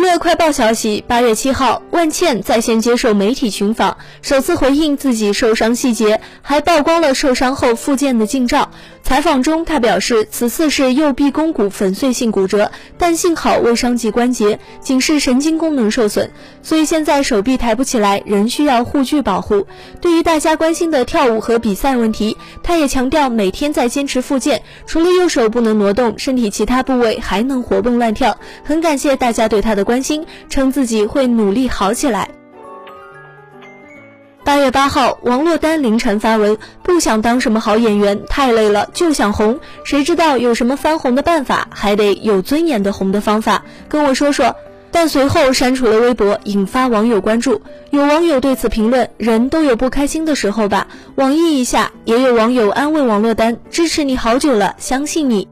娱乐快报消息，八月七号，万茜在线接受媒体群访，首次回应自己受伤细节，还曝光了受伤后复健的近照。采访中，他表示此次是右臂肱骨粉碎性骨折，但幸好未伤及关节，仅是神经功能受损，所以现在手臂抬不起来，仍需要护具保护。对于大家关心的跳舞和比赛问题，他也强调每天在坚持复健，除了右手不能挪动，身体其他部位还能活蹦乱跳。很感谢大家对他的关心，称自己会努力好起来。八月八号，王珞丹凌晨发文，不想当什么好演员，太累了，就想红。谁知道有什么翻红的办法，还得有尊严的红的方法，跟我说说。但随后删除了微博，引发网友关注。有网友对此评论：人都有不开心的时候吧，网易一下。也有网友安慰王珞丹：支持你好久了，相信你。